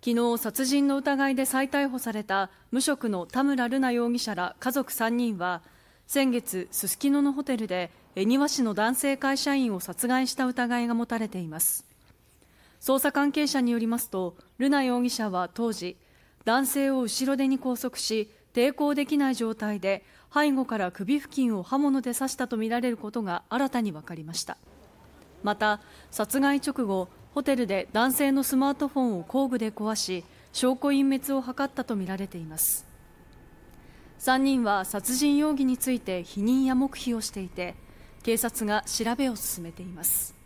昨日殺人の疑いで再逮捕された無職の田村瑠奈容疑者ら家族3人は先月すすきののホテルで恵庭市の男性会社員を殺害した疑いが持たれています。捜査関係者によりますと瑠奈容疑者は当時男性を後ろ手に拘束し抵抗できない状態で背後から首付近を刃物で刺したとみられることが新たに分かりました。また殺害直後ホテルで男性のスマートフォンを工具で壊し証拠隠滅を図ったとみられています。3人は殺人容疑について否認や黙秘をしていて警察が調べを進めています。